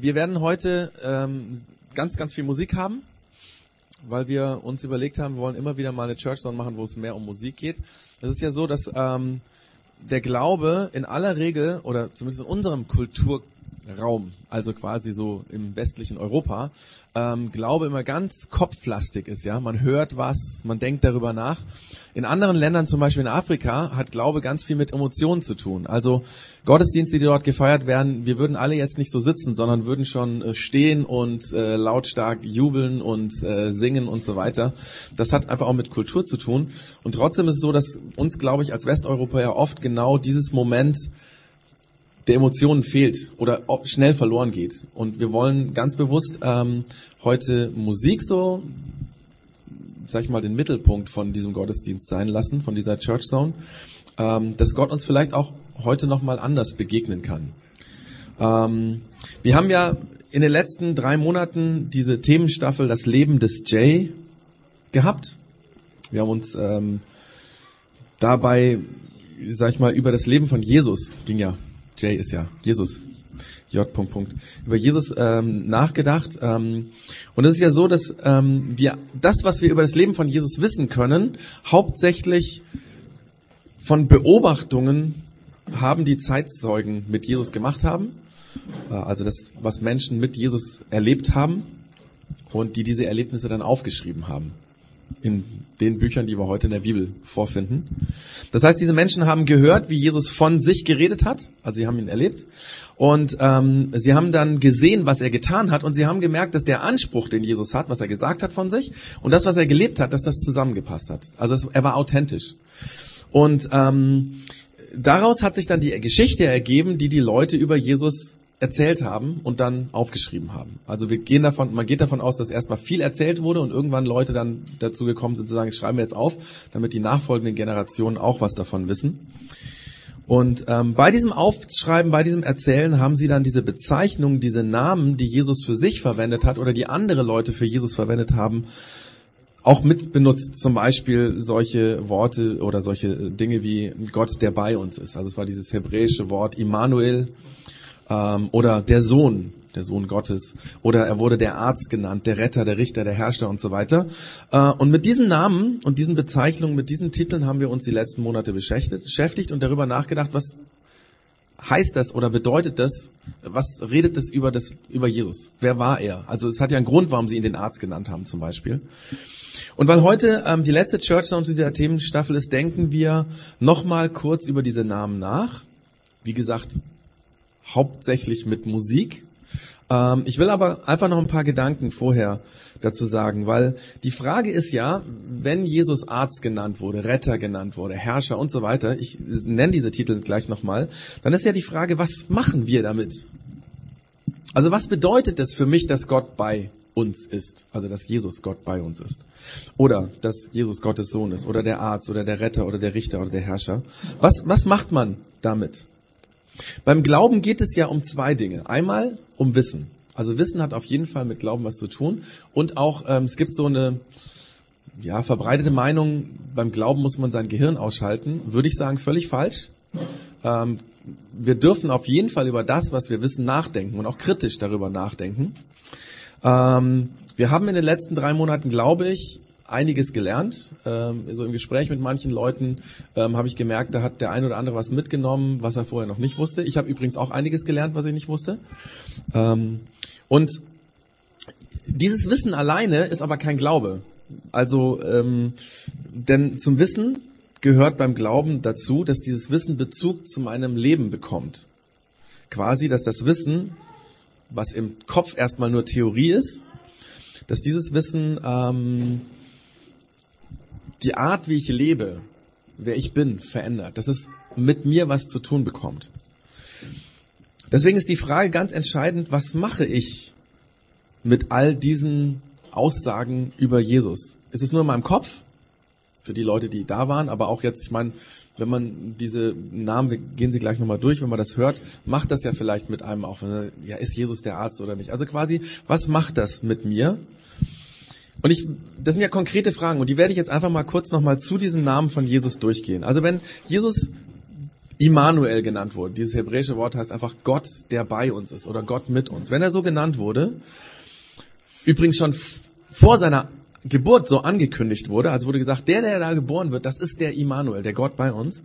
wir werden heute ähm, ganz, ganz viel Musik haben, weil wir uns überlegt haben, wir wollen immer wieder mal eine Church Zone machen, wo es mehr um Musik geht. Es ist ja so, dass ähm, der Glaube in aller Regel oder zumindest in unserem Kulturraum, also quasi so im westlichen Europa, ähm, Glaube immer ganz kopflastig ist. Ja, man hört was, man denkt darüber nach. In anderen Ländern, zum Beispiel in Afrika, hat Glaube ganz viel mit Emotionen zu tun. Also Gottesdienste, die dort gefeiert werden, wir würden alle jetzt nicht so sitzen, sondern würden schon äh, stehen und äh, lautstark jubeln und äh, singen und so weiter. Das hat einfach auch mit Kultur zu tun. Und trotzdem ist es so, dass uns, glaube ich, als Westeuropäer oft genau dieses Moment der Emotionen fehlt oder schnell verloren geht. Und wir wollen ganz bewusst ähm, heute Musik so, sag ich mal, den Mittelpunkt von diesem Gottesdienst sein lassen, von dieser Church Zone, ähm, dass Gott uns vielleicht auch heute nochmal anders begegnen kann. Ähm, wir haben ja in den letzten drei Monaten diese Themenstaffel Das Leben des Jay gehabt. Wir haben uns ähm, dabei, sag ich mal, über das Leben von Jesus ging ja J ist ja Jesus. J. Punkt, Punkt. Über Jesus ähm, nachgedacht. Ähm, und es ist ja so, dass ähm, wir das, was wir über das Leben von Jesus wissen können, hauptsächlich von Beobachtungen haben, die Zeitzeugen mit Jesus gemacht haben. Äh, also das, was Menschen mit Jesus erlebt haben und die diese Erlebnisse dann aufgeschrieben haben in den Büchern, die wir heute in der Bibel vorfinden. Das heißt, diese Menschen haben gehört, wie Jesus von sich geredet hat, also sie haben ihn erlebt, und ähm, sie haben dann gesehen, was er getan hat, und sie haben gemerkt, dass der Anspruch, den Jesus hat, was er gesagt hat von sich, und das, was er gelebt hat, dass das zusammengepasst hat. Also es, er war authentisch. Und ähm, daraus hat sich dann die Geschichte ergeben, die die Leute über Jesus erzählt haben und dann aufgeschrieben haben. Also wir gehen davon, man geht davon aus, dass erstmal viel erzählt wurde und irgendwann Leute dann dazu gekommen sind zu sagen, schreiben wir jetzt auf, damit die nachfolgenden Generationen auch was davon wissen. Und ähm, bei diesem Aufschreiben, bei diesem Erzählen haben sie dann diese Bezeichnungen, diese Namen, die Jesus für sich verwendet hat oder die andere Leute für Jesus verwendet haben, auch mit benutzt. Zum Beispiel solche Worte oder solche Dinge wie Gott, der bei uns ist. Also es war dieses hebräische Wort Immanuel ähm, oder der Sohn, der Sohn Gottes, oder er wurde der Arzt genannt, der Retter, der Richter, der Herrscher und so weiter. Äh, und mit diesen Namen und diesen Bezeichnungen, mit diesen Titeln haben wir uns die letzten Monate beschäftigt und darüber nachgedacht, was heißt das oder bedeutet das, was redet das über das, über Jesus? Wer war er? Also es hat ja einen Grund, warum sie ihn den Arzt genannt haben, zum Beispiel. Und weil heute ähm, die letzte Church Sound dieser Themenstaffel ist, denken wir nochmal kurz über diese Namen nach. Wie gesagt, hauptsächlich mit Musik. Ähm, ich will aber einfach noch ein paar Gedanken vorher dazu sagen, weil die Frage ist ja, wenn Jesus Arzt genannt wurde, Retter genannt wurde, Herrscher und so weiter, ich nenne diese Titel gleich nochmal, dann ist ja die Frage, was machen wir damit? Also was bedeutet es für mich, dass Gott bei uns ist? Also dass Jesus Gott bei uns ist. Oder dass Jesus Gottes Sohn ist, oder der Arzt, oder der Retter, oder der Richter, oder der Herrscher. Was, was macht man damit? Beim Glauben geht es ja um zwei Dinge. Einmal um Wissen. Also Wissen hat auf jeden Fall mit Glauben was zu tun. Und auch, ähm, es gibt so eine ja, verbreitete Meinung, beim Glauben muss man sein Gehirn ausschalten. Würde ich sagen, völlig falsch. Ähm, wir dürfen auf jeden Fall über das, was wir wissen, nachdenken und auch kritisch darüber nachdenken. Ähm, wir haben in den letzten drei Monaten, glaube ich, einiges gelernt. Ähm, so im Gespräch mit manchen Leuten ähm, habe ich gemerkt, da hat der ein oder andere was mitgenommen, was er vorher noch nicht wusste. Ich habe übrigens auch einiges gelernt, was ich nicht wusste. Ähm, und dieses Wissen alleine ist aber kein Glaube. Also, ähm, denn zum Wissen gehört beim Glauben dazu, dass dieses Wissen Bezug zu meinem Leben bekommt. Quasi, dass das Wissen, was im Kopf erstmal nur Theorie ist, dass dieses Wissen ähm, die Art, wie ich lebe, wer ich bin, verändert. Dass es mit mir was zu tun bekommt. Deswegen ist die Frage ganz entscheidend, was mache ich mit all diesen Aussagen über Jesus? Ist es nur in meinem Kopf? Für die Leute, die da waren, aber auch jetzt, ich meine, wenn man diese Namen, wir gehen sie gleich nochmal durch, wenn man das hört, macht das ja vielleicht mit einem auch, ja, ist Jesus der Arzt oder nicht? Also quasi, was macht das mit mir? Und ich, das sind ja konkrete Fragen und die werde ich jetzt einfach mal kurz nochmal zu diesen Namen von Jesus durchgehen. Also wenn Jesus Immanuel genannt wurde. Dieses hebräische Wort heißt einfach Gott, der bei uns ist oder Gott mit uns. Wenn er so genannt wurde, übrigens schon vor seiner Geburt so angekündigt wurde, also wurde gesagt, der, der da geboren wird, das ist der Immanuel, der Gott bei uns.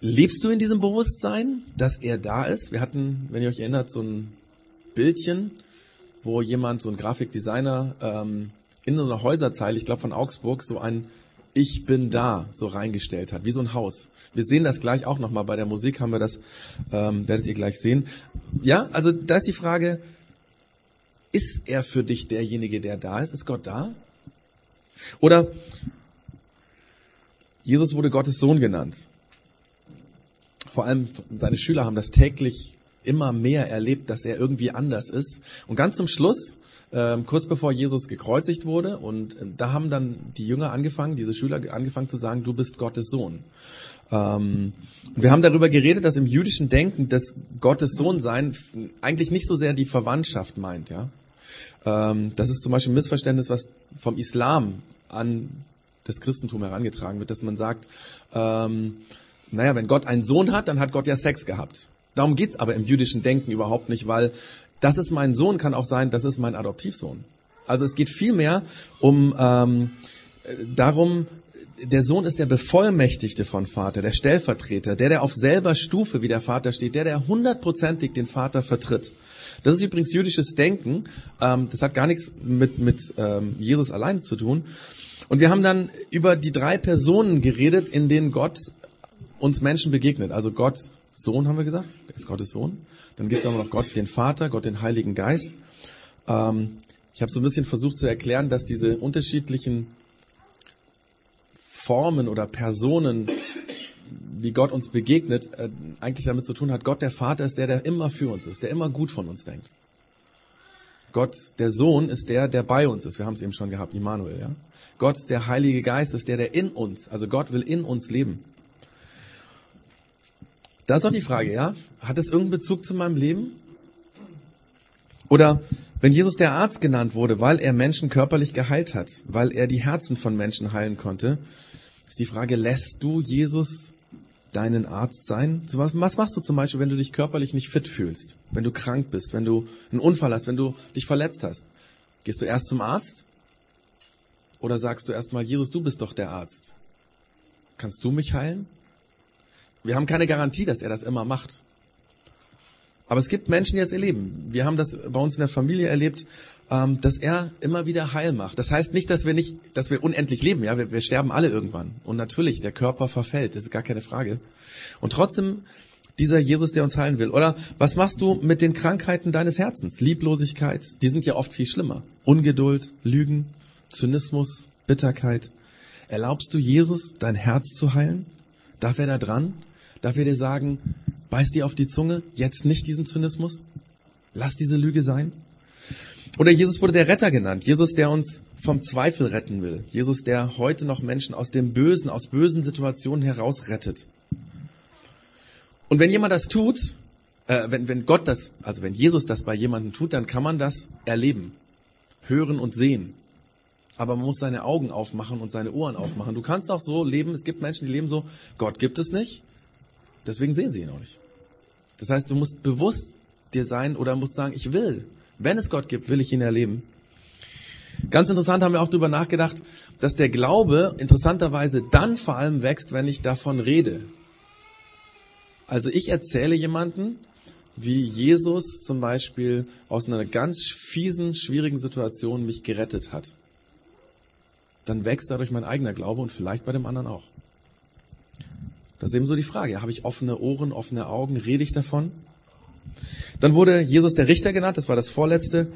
Lebst du in diesem Bewusstsein, dass er da ist? Wir hatten, wenn ihr euch erinnert, so ein Bildchen, wo jemand, so ein Grafikdesigner, ähm, in so einer Häuserzeile, ich glaube von Augsburg, so ein Ich bin da so reingestellt hat, wie so ein Haus. Wir sehen das gleich auch nochmal bei der Musik, haben wir das, ähm, werdet ihr gleich sehen. Ja, also da ist die Frage, ist er für dich derjenige, der da ist? Ist Gott da? Oder Jesus wurde Gottes Sohn genannt. Vor allem seine Schüler haben das täglich immer mehr erlebt, dass er irgendwie anders ist. Und ganz zum Schluss, ähm, kurz bevor Jesus gekreuzigt wurde, und äh, da haben dann die Jünger angefangen, diese Schüler angefangen zu sagen, du bist Gottes Sohn. Ähm, wir haben darüber geredet, dass im jüdischen Denken das Gottes Sohn sein eigentlich nicht so sehr die Verwandtschaft meint, ja. Ähm, das ist zum Beispiel ein Missverständnis, was vom Islam an das Christentum herangetragen wird, dass man sagt, ähm, naja, wenn Gott einen Sohn hat, dann hat Gott ja Sex gehabt. Darum geht's aber im jüdischen Denken überhaupt nicht, weil das ist mein Sohn, kann auch sein, das ist mein Adoptivsohn. Also es geht vielmehr um ähm, darum, der Sohn ist der Bevollmächtigte von Vater, der Stellvertreter, der, der auf selber Stufe wie der Vater steht, der, der hundertprozentig den Vater vertritt. Das ist übrigens jüdisches Denken. Ähm, das hat gar nichts mit, mit ähm, Jesus alleine zu tun. Und wir haben dann über die drei Personen geredet, in denen Gott uns Menschen begegnet. Also Gott, Sohn haben wir gesagt, ist Gottes Sohn. Dann gibt es auch noch Gott, den Vater, Gott, den Heiligen Geist. Ähm, ich habe so ein bisschen versucht zu erklären, dass diese unterschiedlichen Formen oder Personen, wie Gott uns begegnet, äh, eigentlich damit zu tun hat, Gott der Vater ist der, der immer für uns ist, der immer gut von uns denkt. Gott der Sohn ist der, der bei uns ist. Wir haben es eben schon gehabt, Immanuel, ja. Gott der Heilige Geist ist der, der in uns, also Gott will in uns leben. Da ist doch die Frage, ja? Hat es irgendeinen Bezug zu meinem Leben? Oder wenn Jesus der Arzt genannt wurde, weil er Menschen körperlich geheilt hat, weil er die Herzen von Menschen heilen konnte, ist die Frage, lässt du Jesus deinen Arzt sein? Was machst du zum Beispiel, wenn du dich körperlich nicht fit fühlst? Wenn du krank bist, wenn du einen Unfall hast, wenn du dich verletzt hast? Gehst du erst zum Arzt? Oder sagst du erstmal, Jesus, du bist doch der Arzt. Kannst du mich heilen? Wir haben keine Garantie, dass er das immer macht. Aber es gibt Menschen, die das erleben. Wir haben das bei uns in der Familie erlebt, ähm, dass er immer wieder heil macht. Das heißt nicht, dass wir nicht, dass wir unendlich leben. Ja, wir, wir sterben alle irgendwann. Und natürlich, der Körper verfällt. Das ist gar keine Frage. Und trotzdem dieser Jesus, der uns heilen will. Oder was machst du mit den Krankheiten deines Herzens? Lieblosigkeit, die sind ja oft viel schlimmer. Ungeduld, Lügen, Zynismus, Bitterkeit. Erlaubst du Jesus, dein Herz zu heilen? Darf er da dran? Darf er dir sagen, beiß dir auf die Zunge, jetzt nicht diesen Zynismus? Lass diese Lüge sein? Oder Jesus wurde der Retter genannt. Jesus, der uns vom Zweifel retten will. Jesus, der heute noch Menschen aus dem Bösen, aus bösen Situationen herausrettet. Und wenn jemand das tut, äh, wenn, wenn Gott das, also wenn Jesus das bei jemandem tut, dann kann man das erleben, hören und sehen. Aber man muss seine Augen aufmachen und seine Ohren aufmachen. Du kannst auch so leben, es gibt Menschen, die leben so, Gott gibt es nicht, deswegen sehen sie ihn auch nicht. Das heißt, du musst bewusst dir sein oder musst sagen, ich will. Wenn es Gott gibt, will ich ihn erleben. Ganz interessant haben wir auch darüber nachgedacht, dass der Glaube interessanterweise dann vor allem wächst, wenn ich davon rede. Also ich erzähle jemanden, wie Jesus zum Beispiel aus einer ganz fiesen, schwierigen Situation mich gerettet hat. Dann wächst dadurch mein eigener Glaube und vielleicht bei dem anderen auch. Das ist eben so die Frage. Habe ich offene Ohren, offene Augen? Rede ich davon? Dann wurde Jesus der Richter genannt, das war das vorletzte.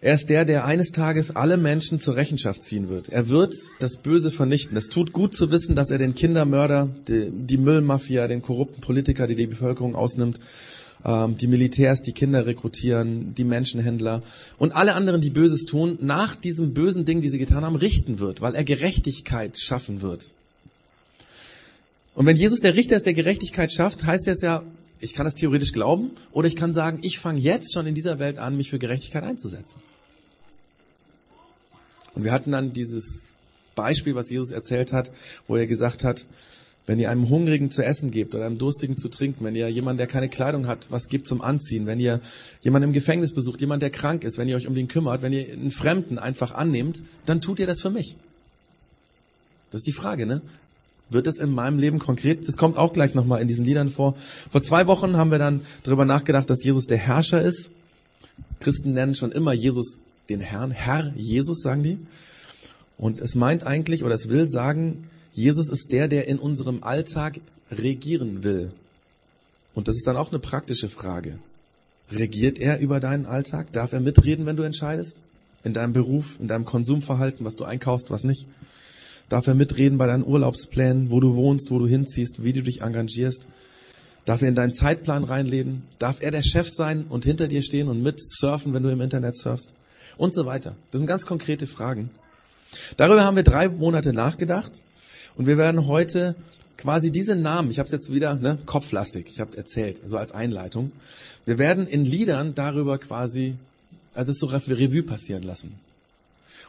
Er ist der, der eines Tages alle Menschen zur Rechenschaft ziehen wird. Er wird das Böse vernichten. Es tut gut zu wissen, dass er den Kindermörder, die, die Müllmafia, den korrupten Politiker, die die Bevölkerung ausnimmt, ähm, die Militärs, die Kinder rekrutieren, die Menschenhändler und alle anderen, die Böses tun, nach diesem bösen Ding, die sie getan haben, richten wird, weil er Gerechtigkeit schaffen wird. Und wenn Jesus der Richter ist, der Gerechtigkeit schafft, heißt jetzt ja, ich kann das theoretisch glauben oder ich kann sagen, ich fange jetzt schon in dieser Welt an, mich für Gerechtigkeit einzusetzen. Und wir hatten dann dieses Beispiel, was Jesus erzählt hat, wo er gesagt hat, wenn ihr einem Hungrigen zu essen gebt oder einem Durstigen zu trinken, wenn ihr jemand, der keine Kleidung hat, was gibt zum Anziehen, wenn ihr jemanden im Gefängnis besucht, jemand, der krank ist, wenn ihr euch um den kümmert, wenn ihr einen Fremden einfach annehmt, dann tut ihr das für mich. Das ist die Frage, ne? Wird es in meinem Leben konkret? Das kommt auch gleich nochmal in diesen Liedern vor. Vor zwei Wochen haben wir dann darüber nachgedacht, dass Jesus der Herrscher ist. Christen nennen schon immer Jesus den Herrn. Herr Jesus, sagen die. Und es meint eigentlich, oder es will sagen, Jesus ist der, der in unserem Alltag regieren will. Und das ist dann auch eine praktische Frage. Regiert er über deinen Alltag? Darf er mitreden, wenn du entscheidest? In deinem Beruf, in deinem Konsumverhalten, was du einkaufst, was nicht? Darf er mitreden bei deinen Urlaubsplänen, wo du wohnst, wo du hinziehst, wie du dich engagierst? Darf er in deinen Zeitplan reinleben? Darf er der Chef sein und hinter dir stehen und mit surfen, wenn du im Internet surfst? Und so weiter. Das sind ganz konkrete Fragen. Darüber haben wir drei Monate nachgedacht und wir werden heute quasi diese Namen, ich habe es jetzt wieder ne, kopflastig, ich habe erzählt, so als Einleitung, wir werden in Liedern darüber quasi also das so Revue passieren lassen.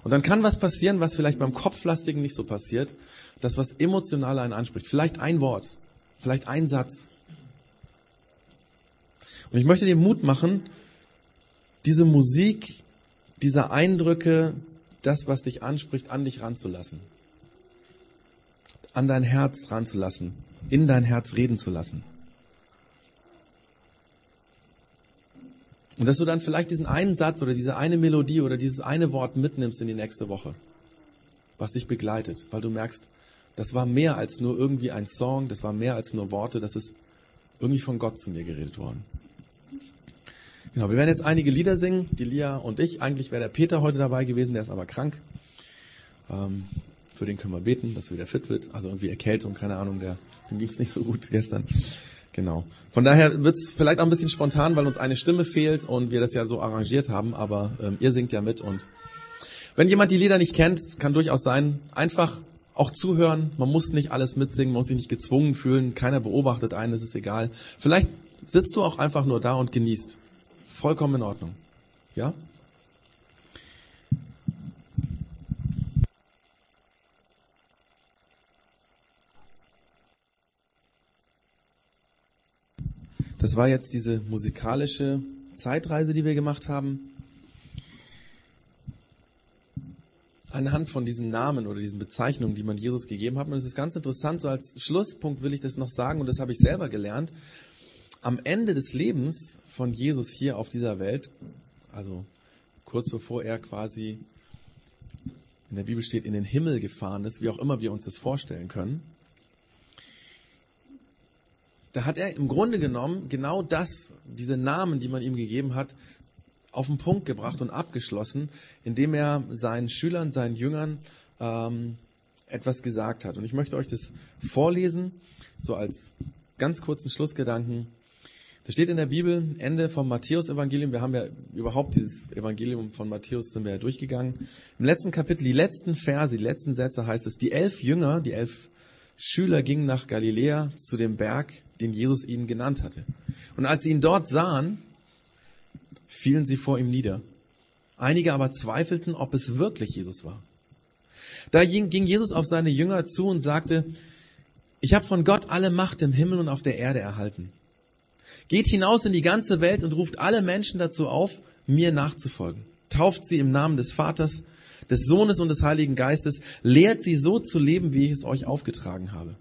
Und dann kann was passieren, was vielleicht beim Kopflastigen nicht so passiert, das was emotional einen anspricht. Vielleicht ein Wort, vielleicht ein Satz. Und ich möchte dir Mut machen, diese Musik, diese Eindrücke, das, was dich anspricht, an dich ranzulassen. An dein Herz ranzulassen. In dein Herz reden zu lassen. Und dass du dann vielleicht diesen einen Satz oder diese eine Melodie oder dieses eine Wort mitnimmst in die nächste Woche, was dich begleitet, weil du merkst, das war mehr als nur irgendwie ein Song, das war mehr als nur Worte, das ist irgendwie von Gott zu mir geredet worden. Genau, wir werden jetzt einige Lieder singen, die Lia und ich. Eigentlich wäre der Peter heute dabei gewesen, der ist aber krank. Ähm, für den können wir beten, dass er wieder fit wird. Also irgendwie Erkältung, keine Ahnung, der, dem ging es nicht so gut gestern. Genau. Von daher wird es vielleicht auch ein bisschen spontan, weil uns eine Stimme fehlt und wir das ja so arrangiert haben, aber ähm, ihr singt ja mit und wenn jemand die Lieder nicht kennt, kann durchaus sein, einfach auch zuhören. Man muss nicht alles mitsingen, man muss sich nicht gezwungen fühlen, keiner beobachtet einen, es ist egal. Vielleicht sitzt du auch einfach nur da und genießt. Vollkommen in Ordnung. Ja? Das war jetzt diese musikalische Zeitreise, die wir gemacht haben. Anhand von diesen Namen oder diesen Bezeichnungen, die man Jesus gegeben hat. Und es ist ganz interessant, so als Schlusspunkt will ich das noch sagen, und das habe ich selber gelernt. Am Ende des Lebens von Jesus hier auf dieser Welt, also kurz bevor er quasi in der Bibel steht, in den Himmel gefahren ist, wie auch immer wir uns das vorstellen können, da hat er im Grunde genommen genau das, diese Namen, die man ihm gegeben hat, auf den Punkt gebracht und abgeschlossen, indem er seinen Schülern, seinen Jüngern ähm, etwas gesagt hat. Und ich möchte euch das vorlesen, so als ganz kurzen Schlussgedanken. Da steht in der Bibel, Ende vom Matthäus-Evangelium, wir haben ja überhaupt dieses Evangelium von Matthäus sind wir ja durchgegangen. Im letzten Kapitel, die letzten Verse, die letzten Sätze heißt es, die elf Jünger, die elf Schüler gingen nach Galiläa zu dem Berg, den Jesus ihnen genannt hatte. Und als sie ihn dort sahen, fielen sie vor ihm nieder. Einige aber zweifelten, ob es wirklich Jesus war. Da ging Jesus auf seine Jünger zu und sagte, ich habe von Gott alle Macht im Himmel und auf der Erde erhalten. Geht hinaus in die ganze Welt und ruft alle Menschen dazu auf, mir nachzufolgen. Tauft sie im Namen des Vaters, des Sohnes und des Heiligen Geistes, lehrt sie so zu leben, wie ich es euch aufgetragen habe.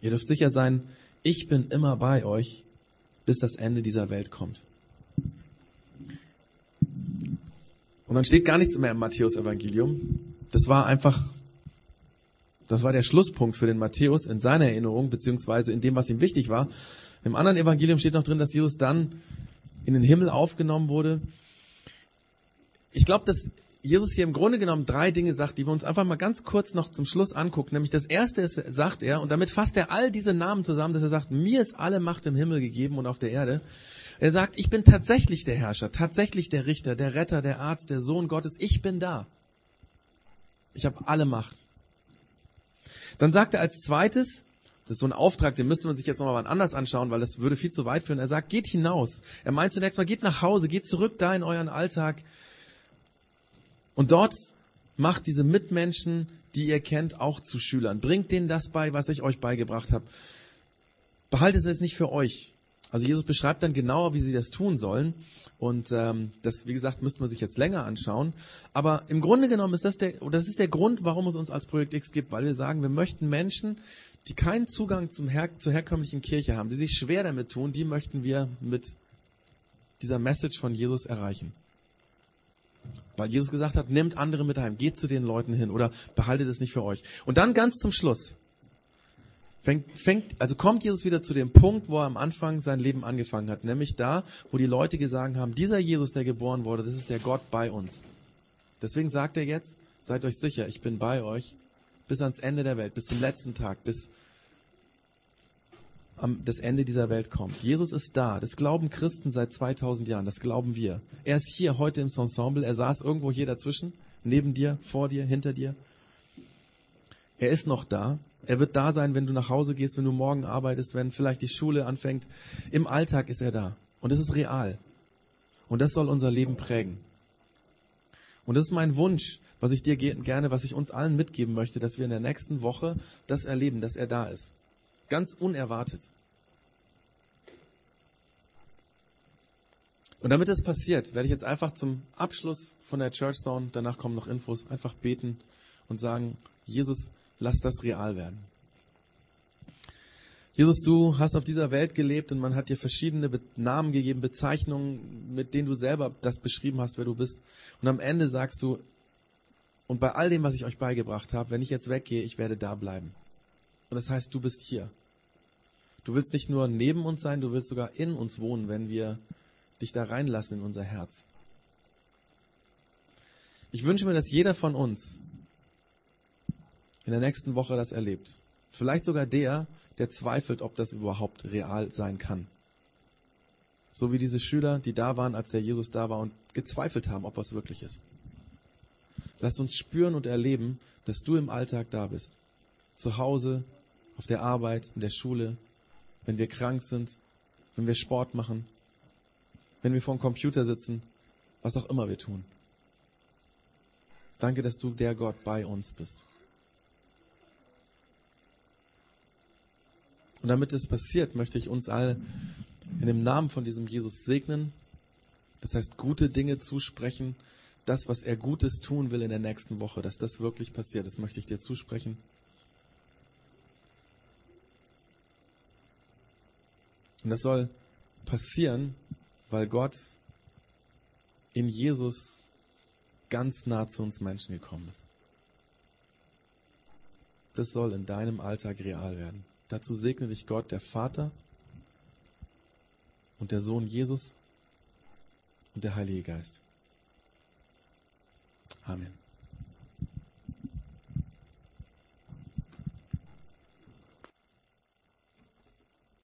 Ihr dürft sicher sein, ich bin immer bei euch, bis das Ende dieser Welt kommt. Und dann steht gar nichts mehr im Matthäus-Evangelium. Das war einfach, das war der Schlusspunkt für den Matthäus in seiner Erinnerung, beziehungsweise in dem, was ihm wichtig war. Im anderen Evangelium steht noch drin, dass Jesus dann in den Himmel aufgenommen wurde. Ich glaube, dass Jesus hier im Grunde genommen drei Dinge sagt, die wir uns einfach mal ganz kurz noch zum Schluss angucken. Nämlich das erste ist, sagt er, und damit fasst er all diese Namen zusammen, dass er sagt, mir ist alle Macht im Himmel gegeben und auf der Erde. Er sagt, ich bin tatsächlich der Herrscher, tatsächlich der Richter, der Retter, der Arzt, der Sohn Gottes. Ich bin da. Ich habe alle Macht. Dann sagt er als zweites, das ist so ein Auftrag, den müsste man sich jetzt nochmal wann anders anschauen, weil das würde viel zu weit führen. Er sagt, geht hinaus. Er meint zunächst mal, geht nach Hause, geht zurück da in euren Alltag, und dort macht diese Mitmenschen die ihr kennt, auch zu Schülern. Bringt denen das bei, was ich euch beigebracht habe. Behaltet es nicht für euch. Also Jesus beschreibt dann genauer, wie sie das tun sollen. Und ähm, das, wie gesagt, müsste man sich jetzt länger anschauen. Aber im Grunde genommen ist das der, das ist der Grund, warum es uns als Projekt X gibt, weil wir sagen, wir möchten Menschen, die keinen Zugang zum Her zur herkömmlichen Kirche haben, die sich schwer damit tun, die möchten wir mit dieser Message von Jesus erreichen. Weil Jesus gesagt hat, nehmt andere mit heim, geht zu den Leuten hin oder behaltet es nicht für euch. Und dann ganz zum Schluss fängt, fängt, also kommt Jesus wieder zu dem Punkt, wo er am Anfang sein Leben angefangen hat, nämlich da, wo die Leute gesagt haben, dieser Jesus, der geboren wurde, das ist der Gott bei uns. Deswegen sagt er jetzt, seid euch sicher, ich bin bei euch bis ans Ende der Welt, bis zum letzten Tag, bis am, das Ende dieser Welt kommt. Jesus ist da. Das glauben Christen seit 2000 Jahren. Das glauben wir. Er ist hier heute im Ensemble. Er saß irgendwo hier dazwischen. Neben dir, vor dir, hinter dir. Er ist noch da. Er wird da sein, wenn du nach Hause gehst, wenn du morgen arbeitest, wenn vielleicht die Schule anfängt. Im Alltag ist er da. Und das ist real. Und das soll unser Leben prägen. Und das ist mein Wunsch, was ich dir gerne, was ich uns allen mitgeben möchte, dass wir in der nächsten Woche das erleben, dass er da ist. Ganz unerwartet. Und damit das passiert, werde ich jetzt einfach zum Abschluss von der Church Zone, danach kommen noch Infos, einfach beten und sagen, Jesus, lass das real werden. Jesus, du hast auf dieser Welt gelebt und man hat dir verschiedene Namen gegeben, Bezeichnungen, mit denen du selber das beschrieben hast, wer du bist. Und am Ende sagst du, und bei all dem, was ich euch beigebracht habe, wenn ich jetzt weggehe, ich werde da bleiben. Und das heißt, du bist hier. Du willst nicht nur neben uns sein, du willst sogar in uns wohnen, wenn wir dich da reinlassen in unser Herz. Ich wünsche mir, dass jeder von uns in der nächsten Woche das erlebt. Vielleicht sogar der, der zweifelt, ob das überhaupt real sein kann. So wie diese Schüler, die da waren, als der Jesus da war und gezweifelt haben, ob das wirklich ist. Lasst uns spüren und erleben, dass du im Alltag da bist. Zu Hause, auf der Arbeit, in der Schule, wenn wir krank sind, wenn wir Sport machen, wenn wir vor dem Computer sitzen, was auch immer wir tun. Danke, dass du der Gott bei uns bist. Und damit es passiert, möchte ich uns alle in dem Namen von diesem Jesus segnen. Das heißt, gute Dinge zusprechen. Das, was er Gutes tun will in der nächsten Woche, dass das wirklich passiert, das möchte ich dir zusprechen. Und das soll passieren, weil Gott in Jesus ganz nah zu uns Menschen gekommen ist. Das soll in deinem Alltag real werden. Dazu segne dich Gott, der Vater und der Sohn Jesus und der Heilige Geist. Amen.